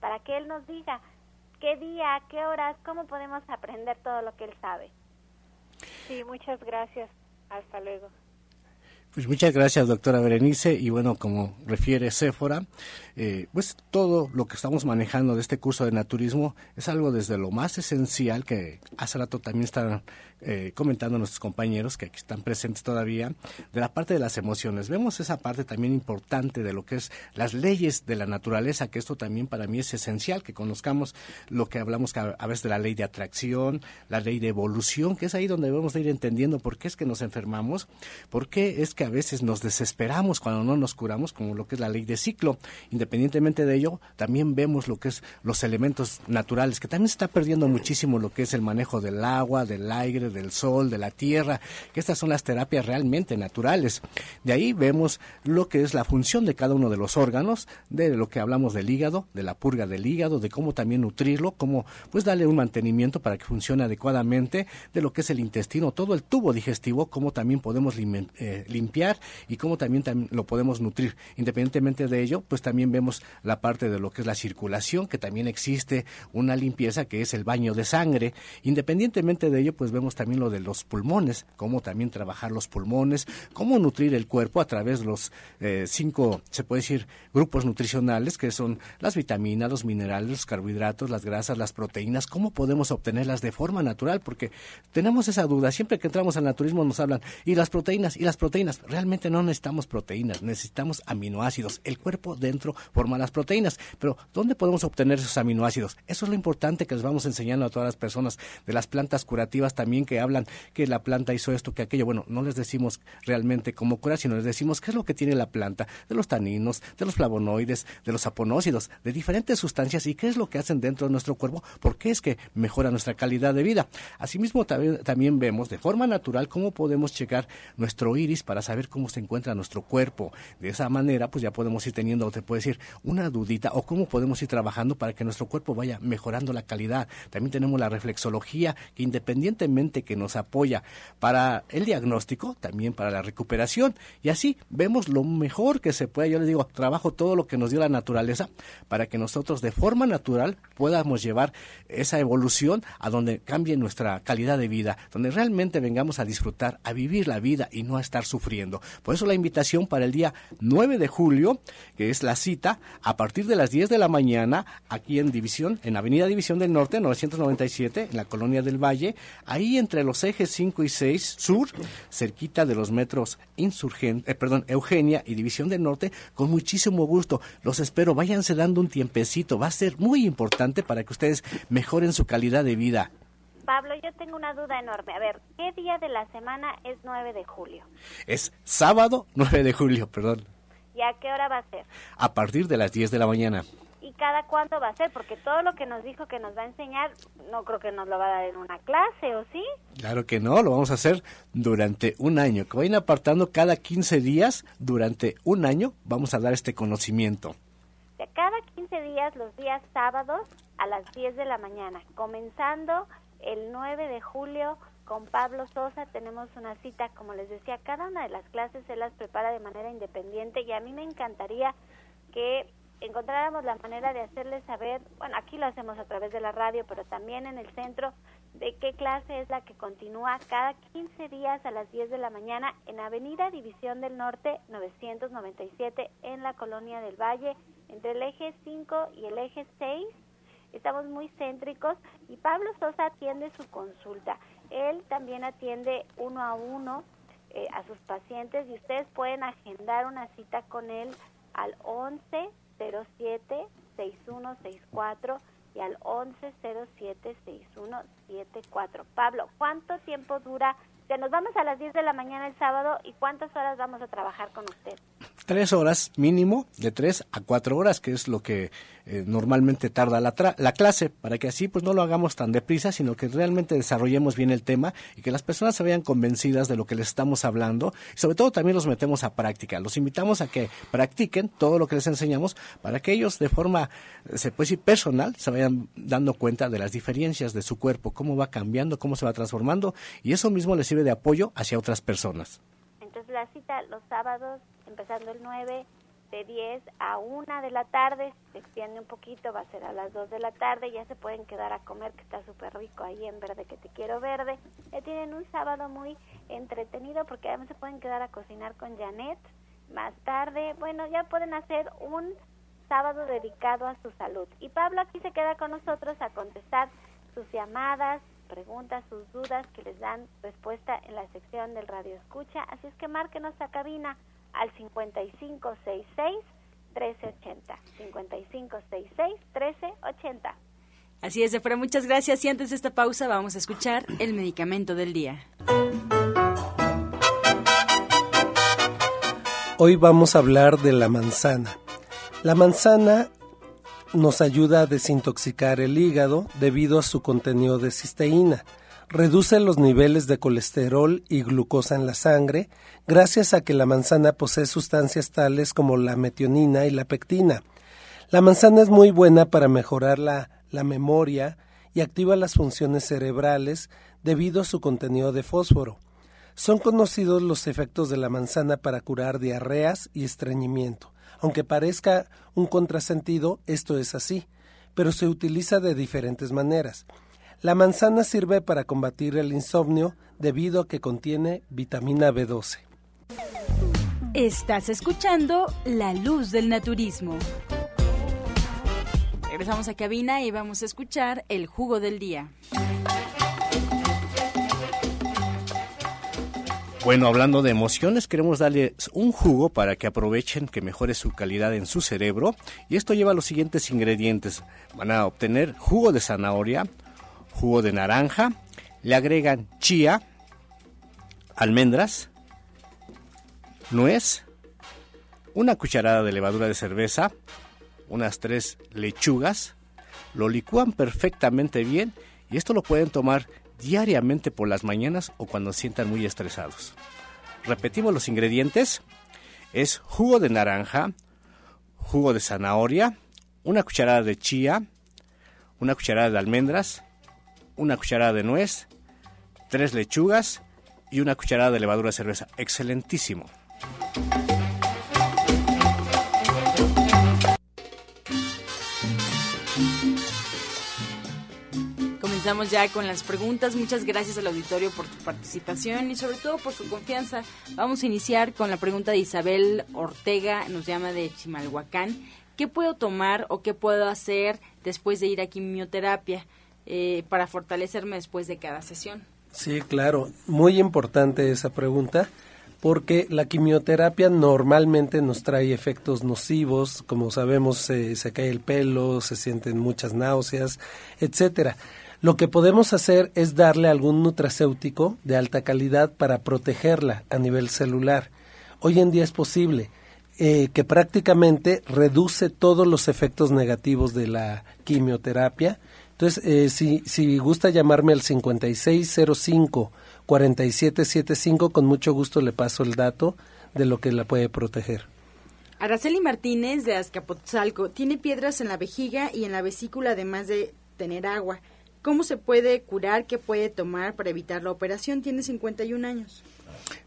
I: para que él nos diga qué día, qué horas, cómo podemos aprender todo lo que él sabe.
J: Sí, muchas gracias. Hasta luego.
H: Pues muchas gracias, doctora Berenice. Y bueno, como refiere Séfora, eh, pues todo lo que estamos manejando de este curso de naturismo es algo desde lo más esencial que hace rato también están eh, comentando nuestros compañeros que aquí están presentes todavía, de la parte de las emociones. Vemos esa parte también importante de lo que es las leyes de la naturaleza, que esto también para mí es esencial, que conozcamos lo que hablamos a veces de la ley de atracción, la ley de evolución, que es ahí donde debemos de ir entendiendo por qué es que nos enfermamos, por qué es que a veces nos desesperamos cuando no nos curamos, como lo que es la ley de ciclo. De ello, también vemos lo que es los elementos naturales, que también se está perdiendo muchísimo lo que es el manejo del agua, del aire, del sol, de la tierra, que estas son las terapias realmente naturales. De ahí vemos lo que es la función de cada uno de los órganos, de lo que hablamos del hígado, de la purga del hígado, de cómo también nutrirlo, cómo pues darle un mantenimiento para que funcione adecuadamente, de lo que es el intestino, todo el tubo digestivo, cómo también podemos limpiar eh, limpiar y cómo también lo podemos nutrir. Independientemente de ello, pues también vemos la parte de lo que es la circulación, que también existe una limpieza que es el baño de sangre. Independientemente de ello, pues vemos también lo de los pulmones, cómo también trabajar los pulmones, cómo nutrir el cuerpo a través de los eh, cinco, se puede decir, grupos nutricionales, que son las vitaminas, los minerales, los carbohidratos, las grasas, las proteínas, cómo podemos obtenerlas de forma natural, porque tenemos esa duda, siempre que entramos al naturismo nos hablan, y las proteínas, y las proteínas, realmente no necesitamos proteínas, necesitamos aminoácidos, el cuerpo dentro forma las proteínas, pero ¿dónde podemos obtener esos aminoácidos? Eso es lo importante que les vamos enseñando a todas las personas de las plantas curativas también que hablan que la planta hizo esto, que aquello, bueno, no les decimos realmente cómo curar, sino les decimos qué es lo que tiene la planta, de los taninos, de los flavonoides, de los aponócidos, de diferentes sustancias y qué es lo que hacen dentro de nuestro cuerpo, por qué es que mejora nuestra calidad de vida. Asimismo, también, vemos de forma natural cómo podemos checar nuestro iris para saber cómo se encuentra nuestro cuerpo. De esa manera, pues ya podemos ir teniendo, te puedo una dudita o cómo podemos ir trabajando para que nuestro cuerpo vaya mejorando la calidad. También tenemos la reflexología que independientemente que nos apoya para el diagnóstico, también para la recuperación. Y así vemos lo mejor que se puede. Yo les digo, trabajo todo lo que nos dio la naturaleza para que nosotros de forma natural podamos llevar esa evolución a donde cambie nuestra calidad de vida, donde realmente vengamos a disfrutar, a vivir la vida y no a estar sufriendo. Por eso la invitación para el día 9 de julio, que es la cita, a partir de las 10 de la mañana, aquí en División, en Avenida División del Norte, 997, en la Colonia del Valle, ahí entre los ejes 5 y 6 sur, cerquita de los metros Insurgente, eh, perdón, Eugenia y División del Norte, con muchísimo gusto. Los espero, váyanse dando un tiempecito, va a ser muy importante para que ustedes mejoren su calidad de vida.
I: Pablo, yo tengo una duda enorme. A ver, ¿qué día de la semana es 9 de julio?
H: Es sábado 9 de julio, perdón.
I: ¿Y a qué hora va a ser?
H: A partir de las 10 de la mañana.
I: ¿Y cada cuándo va a ser? Porque todo lo que nos dijo que nos va a enseñar, no creo que nos lo va a dar en una clase, ¿o sí?
H: Claro que no, lo vamos a hacer durante un año. Que vayan apartando cada 15 días, durante un año, vamos a dar este conocimiento.
I: De cada 15 días, los días sábados, a las 10 de la mañana, comenzando el 9 de julio con Pablo Sosa tenemos una cita, como les decía, cada una de las clases se las prepara de manera independiente y a mí me encantaría que encontráramos la manera de hacerles saber, bueno, aquí lo hacemos a través de la radio, pero también en el centro, de qué clase es la que continúa cada 15 días a las 10 de la mañana en Avenida División del Norte 997 en la Colonia del Valle, entre el eje 5 y el eje 6. Estamos muy céntricos y Pablo Sosa atiende su consulta. Él también atiende uno a uno eh, a sus pacientes y ustedes pueden agendar una cita con él al 11 07 6164 y al 11 07 6174. Pablo, ¿cuánto tiempo dura? Ya nos vamos a las 10 de la mañana el sábado y ¿cuántas horas vamos a trabajar con usted?
H: Tres horas mínimo, de tres a cuatro horas, que es lo que eh, normalmente tarda la, la clase, para que así pues no lo hagamos tan deprisa, sino que realmente desarrollemos bien el tema y que las personas se vean convencidas de lo que les estamos hablando y sobre todo también los metemos a práctica. Los invitamos a que practiquen todo lo que les enseñamos para que ellos de forma, se puede decir, personal, se vayan dando cuenta de las diferencias de su cuerpo, cómo va cambiando, cómo se va transformando y eso mismo les sirve de apoyo hacia otras personas.
I: Entonces la cita los sábados, empezando el 9, de 10 a 1 de la tarde, se extiende un poquito, va a ser a las 2 de la tarde, ya se pueden quedar a comer, que está súper rico ahí en Verde, que te quiero verde. Ya tienen un sábado muy entretenido porque además se pueden quedar a cocinar con Janet más tarde. Bueno, ya pueden hacer un sábado dedicado a su salud. Y Pablo aquí se queda con nosotros a contestar sus llamadas, preguntas, sus dudas que les dan respuesta en la sección del radio escucha. Así es que márquenos a cabina al 5566 1380. 5566 1380.
A: Así es, Efra, muchas gracias. Y antes de esta pausa vamos a escuchar el medicamento del día.
E: Hoy vamos a hablar de la manzana. La manzana nos ayuda a desintoxicar el hígado debido a su contenido de cisteína reduce los niveles de colesterol y glucosa en la sangre gracias a que la manzana posee sustancias tales como la metionina y la pectina. La manzana es muy buena para mejorar la, la memoria y activa las funciones cerebrales debido a su contenido de fósforo. Son conocidos los efectos de la manzana para curar diarreas y estreñimiento. Aunque parezca un contrasentido, esto es así, pero se utiliza de diferentes maneras. La manzana sirve para combatir el insomnio debido a que contiene vitamina B12.
A: Estás escuchando La Luz del Naturismo. Regresamos a cabina y vamos a escuchar el jugo del día.
H: Bueno, hablando de emociones, queremos darles un jugo para que aprovechen que mejore su calidad en su cerebro. Y esto lleva los siguientes ingredientes. Van a obtener jugo de zanahoria, jugo de naranja, le agregan chía, almendras, nuez, una cucharada de levadura de cerveza, unas tres lechugas, lo licúan perfectamente bien y esto lo pueden tomar diariamente por las mañanas o cuando sientan muy estresados. Repetimos los ingredientes. Es jugo de naranja, jugo de zanahoria, una cucharada de chía, una cucharada de almendras, una cucharada de nuez, tres lechugas y una cucharada de levadura de cerveza. Excelentísimo.
A: Comenzamos ya con las preguntas. Muchas gracias al auditorio por su participación y sobre todo por su confianza. Vamos a iniciar con la pregunta de Isabel Ortega, nos llama de Chimalhuacán. ¿Qué puedo tomar o qué puedo hacer después de ir a quimioterapia eh, para fortalecerme después de cada sesión?
E: Sí, claro. Muy importante esa pregunta porque la quimioterapia normalmente nos trae efectos nocivos, como sabemos se, se cae el pelo, se sienten muchas náuseas, etcétera. Lo que podemos hacer es darle algún nutracéutico de alta calidad para protegerla a nivel celular. Hoy en día es posible eh, que prácticamente reduce todos los efectos negativos de la quimioterapia. Entonces, eh, si, si gusta llamarme al 5605 4775, con mucho gusto le paso el dato de lo que la puede proteger.
A: Araceli Martínez de Azcapotzalco tiene piedras en la vejiga y en la vesícula además de tener agua. ¿Cómo se puede curar? ¿Qué puede tomar para evitar la operación? Tiene 51 años.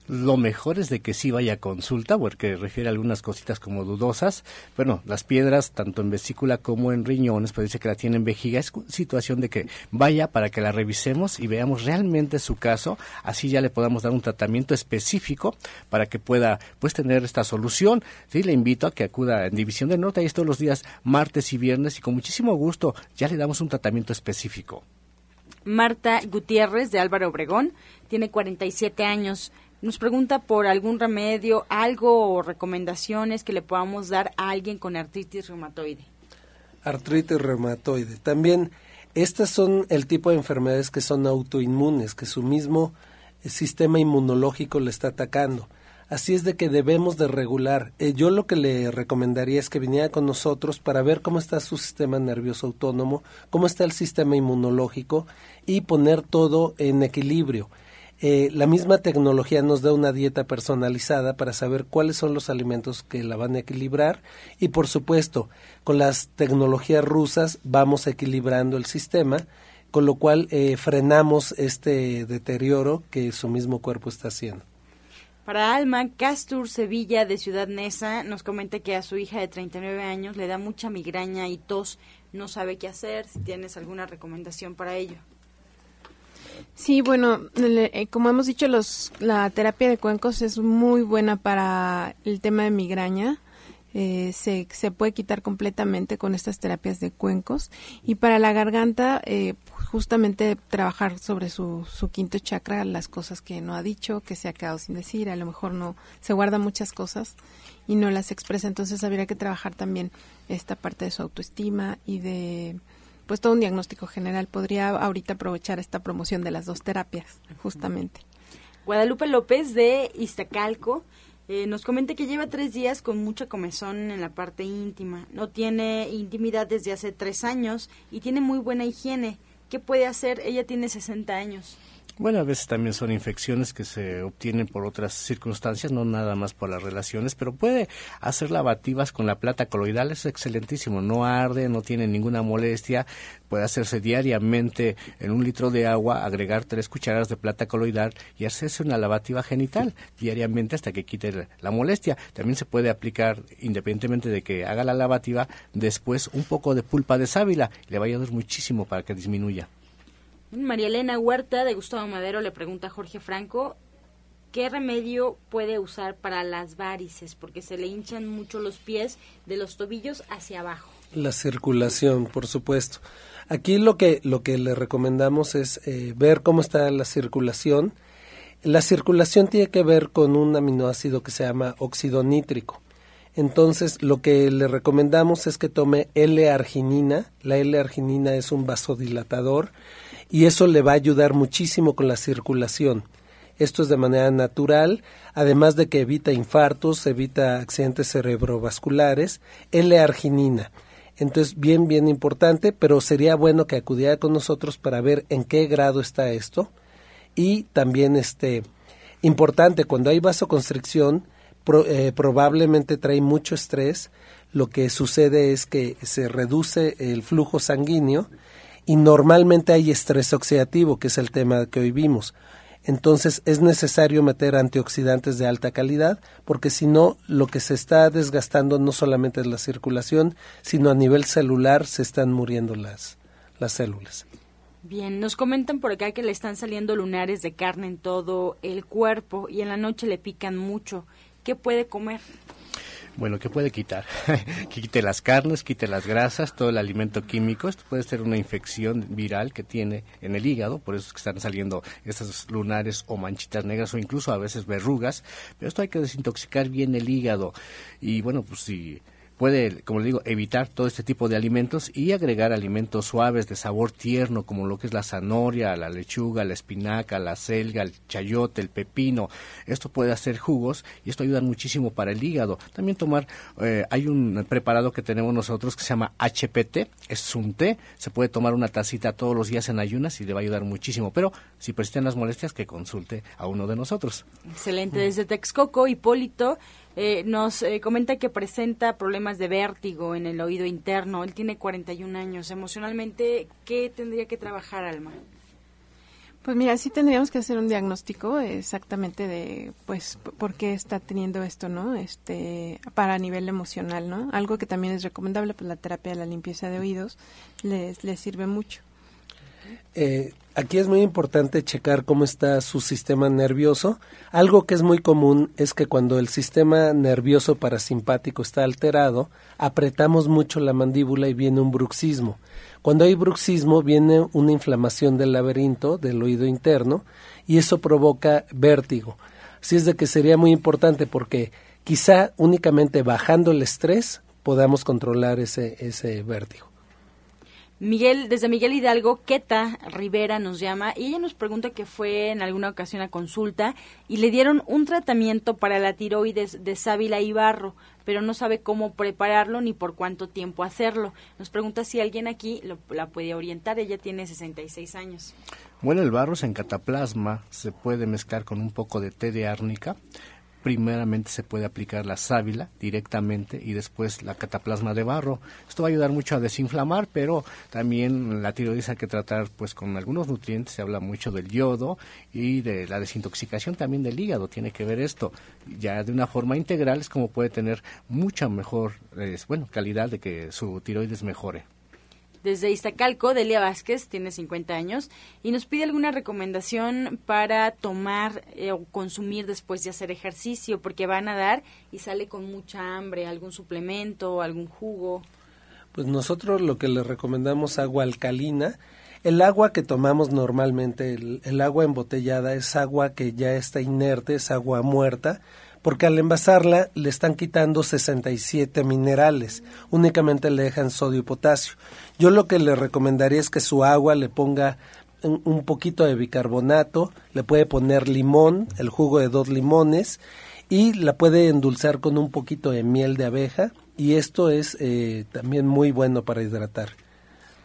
H: Lo mejor es de que sí vaya a consulta, porque refiere a algunas cositas como dudosas. Bueno, las piedras, tanto en vesícula como en riñones, pues dice que la tiene en vejiga. Es situación de que vaya para que la revisemos y veamos realmente su caso. Así ya le podamos dar un tratamiento específico para que pueda pues tener esta solución. Sí, le invito a que acuda en División del Norte, ahí todos los días, martes y viernes, y con muchísimo gusto ya le damos un tratamiento específico.
A: Marta Gutiérrez de Álvaro Obregón tiene 47 años nos pregunta por algún remedio, algo o recomendaciones que le podamos dar a alguien con artritis reumatoide.
E: Artritis reumatoide. También estas son el tipo de enfermedades que son autoinmunes, que su mismo eh, sistema inmunológico le está atacando. Así es de que debemos de regular. Eh, yo lo que le recomendaría es que viniera con nosotros para ver cómo está su sistema nervioso autónomo, cómo está el sistema inmunológico y poner todo en equilibrio. Eh, la misma tecnología nos da una dieta personalizada para saber cuáles son los alimentos que la van a equilibrar y por supuesto con las tecnologías rusas vamos equilibrando el sistema con lo cual eh, frenamos este deterioro que su mismo cuerpo está haciendo.
A: Para Alma, Castur Sevilla de Ciudad Neza nos comenta que a su hija de 39 años le da mucha migraña y tos, no sabe qué hacer, si tienes alguna recomendación para ello.
G: Sí, bueno, eh, como hemos dicho, los, la terapia de cuencos es muy buena para el tema de migraña. Eh, se, se puede quitar completamente con estas terapias de cuencos. Y para la garganta, eh, justamente trabajar sobre su, su quinto chakra, las cosas que no ha dicho, que se ha quedado sin decir, a lo mejor no, se guarda muchas cosas y no las expresa. Entonces habría que trabajar también esta parte de su autoestima y de pues todo un diagnóstico general. Podría ahorita aprovechar esta promoción de las dos terapias, justamente.
A: Guadalupe López de Iztacalco eh, nos comenta que lleva tres días con mucha comezón en la parte íntima. No tiene intimidad desde hace tres años y tiene muy buena higiene. ¿Qué puede hacer? Ella tiene 60 años.
H: Bueno, a veces también son infecciones que se obtienen por otras circunstancias, no nada más por las relaciones, pero puede hacer lavativas con la plata coloidal, es excelentísimo, no arde, no tiene ninguna molestia, puede hacerse diariamente en un litro de agua, agregar tres cucharadas de plata coloidal y hacerse una lavativa genital diariamente hasta que quite la molestia. También se puede aplicar, independientemente de que haga la lavativa, después un poco de pulpa de sábila, le va a ayudar muchísimo para que disminuya.
A: María Elena Huerta de Gustavo Madero le pregunta a Jorge Franco qué remedio puede usar para las varices, porque se le hinchan mucho los pies de los tobillos hacia abajo.
E: La circulación, por supuesto. Aquí lo que, lo que le recomendamos es eh, ver cómo está la circulación. La circulación tiene que ver con un aminoácido que se llama óxido nítrico. Entonces, lo que le recomendamos es que tome L-arginina. La L-arginina es un vasodilatador y eso le va a ayudar muchísimo con la circulación. Esto es de manera natural, además de que evita infartos, evita accidentes cerebrovasculares, L-arginina. Entonces, bien, bien importante, pero sería bueno que acudiera con nosotros para ver en qué grado está esto. Y también, este, importante, cuando hay vasoconstricción, eh, probablemente trae mucho estrés. Lo que sucede es que se reduce el flujo sanguíneo y normalmente hay estrés oxidativo, que es el tema que hoy vimos. Entonces es necesario meter antioxidantes de alta calidad porque si no lo que se está desgastando no solamente es la circulación, sino a nivel celular se están muriendo las, las células.
A: Bien, nos comentan por acá que le están saliendo lunares de carne en todo el cuerpo y en la noche le pican mucho. ¿Qué puede comer?
H: Bueno, ¿qué puede quitar? quite las carnes, quite las grasas, todo el alimento químico. Esto puede ser una infección viral que tiene en el hígado, por eso es que están saliendo estos lunares o manchitas negras o incluso a veces verrugas. Pero esto hay que desintoxicar bien el hígado. Y bueno, pues si puede, como le digo, evitar todo este tipo de alimentos y agregar alimentos suaves de sabor tierno, como lo que es la zanahoria, la lechuga, la espinaca, la selga, el chayote, el pepino. Esto puede hacer jugos y esto ayuda muchísimo para el hígado. También tomar, eh, hay un preparado que tenemos nosotros que se llama HPT, es un té, se puede tomar una tacita todos los días en ayunas y le va a ayudar muchísimo, pero si persisten las molestias, que consulte a uno de nosotros.
A: Excelente, desde Texcoco, Hipólito eh, nos eh, comenta que presenta problemas de vértigo en el oído interno. Él tiene 41 años. Emocionalmente, ¿qué tendría que trabajar, Alma?
G: Pues mira, sí tendríamos que hacer un diagnóstico exactamente de, pues, por qué está teniendo esto, ¿no? Este, para nivel emocional, ¿no? Algo que también es recomendable, pues la terapia de la limpieza de oídos les, les sirve mucho.
E: Eh, aquí es muy importante checar cómo está su sistema nervioso. Algo que es muy común es que cuando el sistema nervioso parasimpático está alterado, apretamos mucho la mandíbula y viene un bruxismo. Cuando hay bruxismo viene una inflamación del laberinto, del oído interno, y eso provoca vértigo. Así es de que sería muy importante porque quizá únicamente bajando el estrés podamos controlar ese, ese vértigo.
A: Miguel, desde Miguel Hidalgo, Queta Rivera nos llama y ella nos pregunta que fue en alguna ocasión a consulta y le dieron un tratamiento para la tiroides de sábila y barro, pero no sabe cómo prepararlo ni por cuánto tiempo hacerlo. Nos pregunta si alguien aquí la puede orientar. Ella tiene 66 años.
H: Bueno, el barro en cataplasma se puede mezclar con un poco de té de árnica primeramente se puede aplicar la sábila directamente y después la cataplasma de barro. Esto va a ayudar mucho a desinflamar, pero también la tiroides hay que tratar pues con algunos nutrientes, se habla mucho del yodo y de la desintoxicación también del hígado, tiene que ver esto. Ya de una forma integral es como puede tener mucha mejor bueno, calidad de que su tiroides mejore
A: desde Iztacalco, Delia Vázquez, tiene 50 años, y nos pide alguna recomendación para tomar eh, o consumir después de hacer ejercicio, porque va a nadar y sale con mucha hambre, algún suplemento, algún jugo.
E: Pues nosotros lo que le recomendamos agua alcalina. El agua que tomamos normalmente, el agua embotellada, es agua que ya está inerte, es agua muerta, porque al envasarla le están quitando 67 minerales, únicamente le dejan sodio y potasio. Yo lo que le recomendaría es que su agua le ponga un, poquito de bicarbonato, le puede poner limón, el jugo de dos limones, y la puede endulzar con un poquito de miel de abeja, y esto es eh, también muy bueno para hidratar.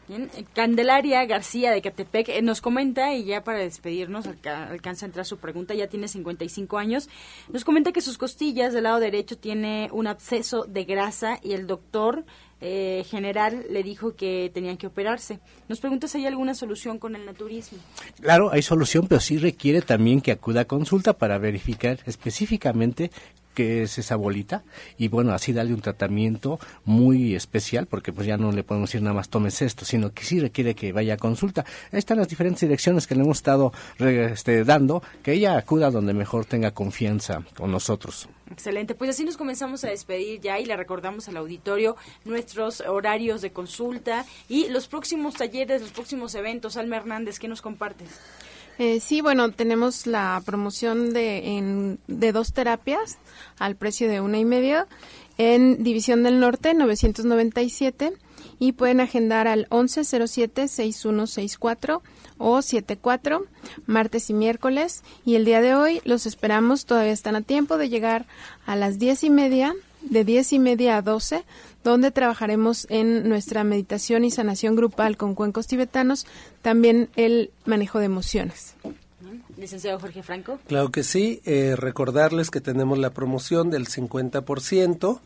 A: Bien, Candelaria García de Catepec eh, nos comenta, y ya para despedirnos, alcanza a entrar su pregunta, ya tiene 55 años, nos comenta que sus costillas del lado derecho tiene un absceso de grasa y el doctor eh, general le dijo que tenían que operarse. Nos pregunta si hay alguna solución con el naturismo.
H: Claro, hay solución, pero sí requiere también que acuda a consulta para verificar específicamente que es esa bolita y bueno, así darle un tratamiento muy especial porque pues ya no le podemos decir nada más tomes esto, sino que sí requiere que vaya a consulta. Ahí están las diferentes direcciones que le hemos estado este, dando, que ella acuda donde mejor tenga confianza con nosotros.
A: Excelente, pues así nos comenzamos a despedir ya y le recordamos al auditorio nuestros horarios de consulta y los próximos talleres, los próximos eventos. Alma Hernández, ¿qué nos compartes?
G: Eh, sí, bueno, tenemos la promoción de, de dos terapias al precio de una y media en División del Norte 997 y pueden agendar al 1107-6164 o 74 martes y miércoles y el día de hoy los esperamos todavía están a tiempo de llegar a las diez y media de diez y media a 12 donde trabajaremos en nuestra meditación y sanación grupal con cuencos tibetanos, también el manejo de emociones.
A: Licenciado Jorge Franco.
E: Claro que sí, eh, recordarles que tenemos la promoción del 50%,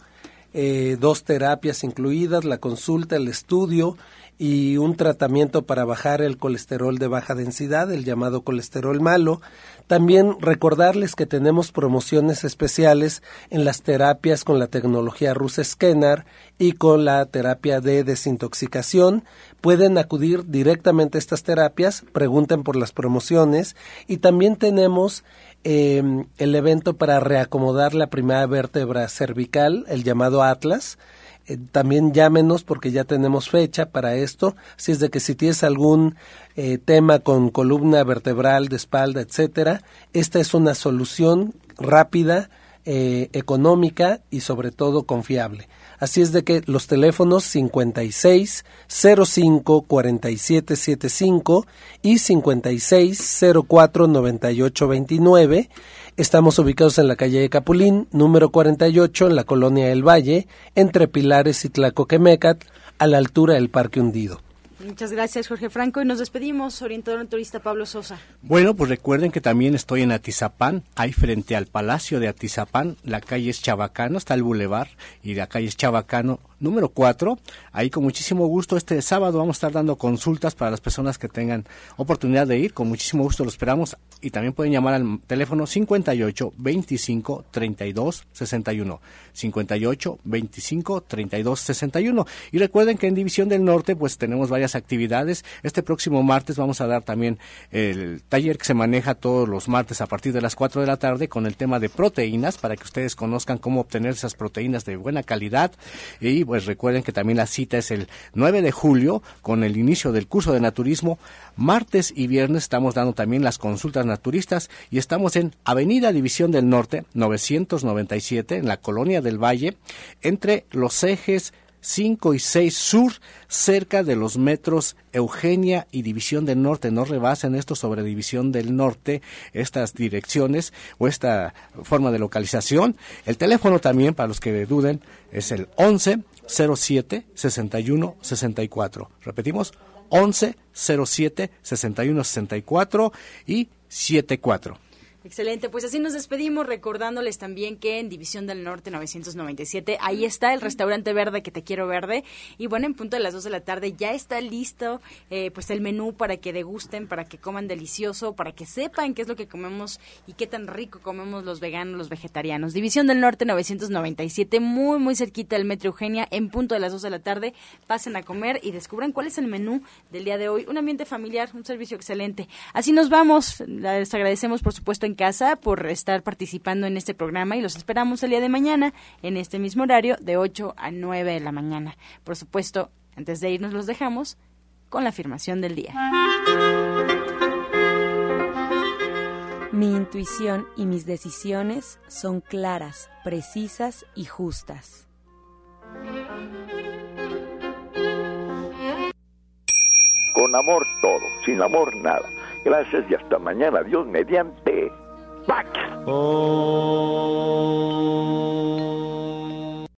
E: eh, dos terapias incluidas, la consulta, el estudio y un tratamiento para bajar el colesterol de baja densidad, el llamado colesterol malo. También recordarles que tenemos promociones especiales en las terapias con la tecnología Rus Scanner y con la terapia de desintoxicación. Pueden acudir directamente a estas terapias, pregunten por las promociones y también tenemos em, el evento para reacomodar la primera vértebra cervical, el llamado Atlas eh, también llámenos porque ya tenemos fecha para esto. Así es de que si tienes algún eh, tema con columna vertebral, de espalda, etcétera, esta es una solución rápida, eh, económica y sobre todo confiable. Así es de que los teléfonos 56 05 47 75 y 56 04 98 29 Estamos ubicados en la calle de Capulín, número 48, en la colonia del Valle, entre Pilares y Tlacoquemecat, a la altura del Parque Hundido.
A: Muchas gracias, Jorge Franco. Y nos despedimos, orientador turista Pablo Sosa.
H: Bueno, pues recuerden que también estoy en Atizapán, ahí frente al Palacio de Atizapán, la calle es Chabacano, está el bulevar, y la calle es Chabacano número 4. Ahí con muchísimo gusto este sábado vamos a estar dando consultas para las personas que tengan oportunidad de ir. Con muchísimo gusto lo esperamos y también pueden llamar al teléfono 58 25 32 61. 58 25 32 61. Y recuerden que en División del Norte pues tenemos varias actividades. Este próximo martes vamos a dar también el taller que se maneja todos los martes a partir de las 4 de la tarde con el tema de proteínas para que ustedes conozcan cómo obtener esas proteínas de buena calidad y pues recuerden que también la cita es el 9 de julio con el inicio del curso de naturismo. Martes y viernes estamos dando también las consultas naturistas y estamos en Avenida División del Norte 997 en la Colonia del Valle entre los ejes 5 y 6 sur, cerca de los metros Eugenia y División del Norte. No rebasen esto sobre División del Norte, estas direcciones o esta forma de localización. El teléfono también, para los que duden, es el 11 07 61 64. Repetimos, 11 07 61 64 y 74.
A: Excelente, pues así nos despedimos recordándoles también que en División del Norte 997 ahí está el restaurante verde que te quiero verde y bueno, en punto de las 2 de la tarde ya está listo eh, pues el menú para que degusten, para que coman delicioso, para que sepan qué es lo que comemos y qué tan rico comemos los veganos, los vegetarianos. División del Norte 997, muy muy cerquita del Metro Eugenia, en punto de las 2 de la tarde, pasen a comer y descubran cuál es el menú del día de hoy. Un ambiente familiar, un servicio excelente. Así nos vamos, les agradecemos por supuesto casa por estar participando en este programa y los esperamos el día de mañana en este mismo horario de 8 a 9 de la mañana. Por supuesto, antes de irnos los dejamos con la afirmación del día.
B: Mi intuición y mis decisiones son claras, precisas y justas.
K: Con amor todo, sin amor nada. Gracias y hasta mañana. Dios mediante. back. Oh.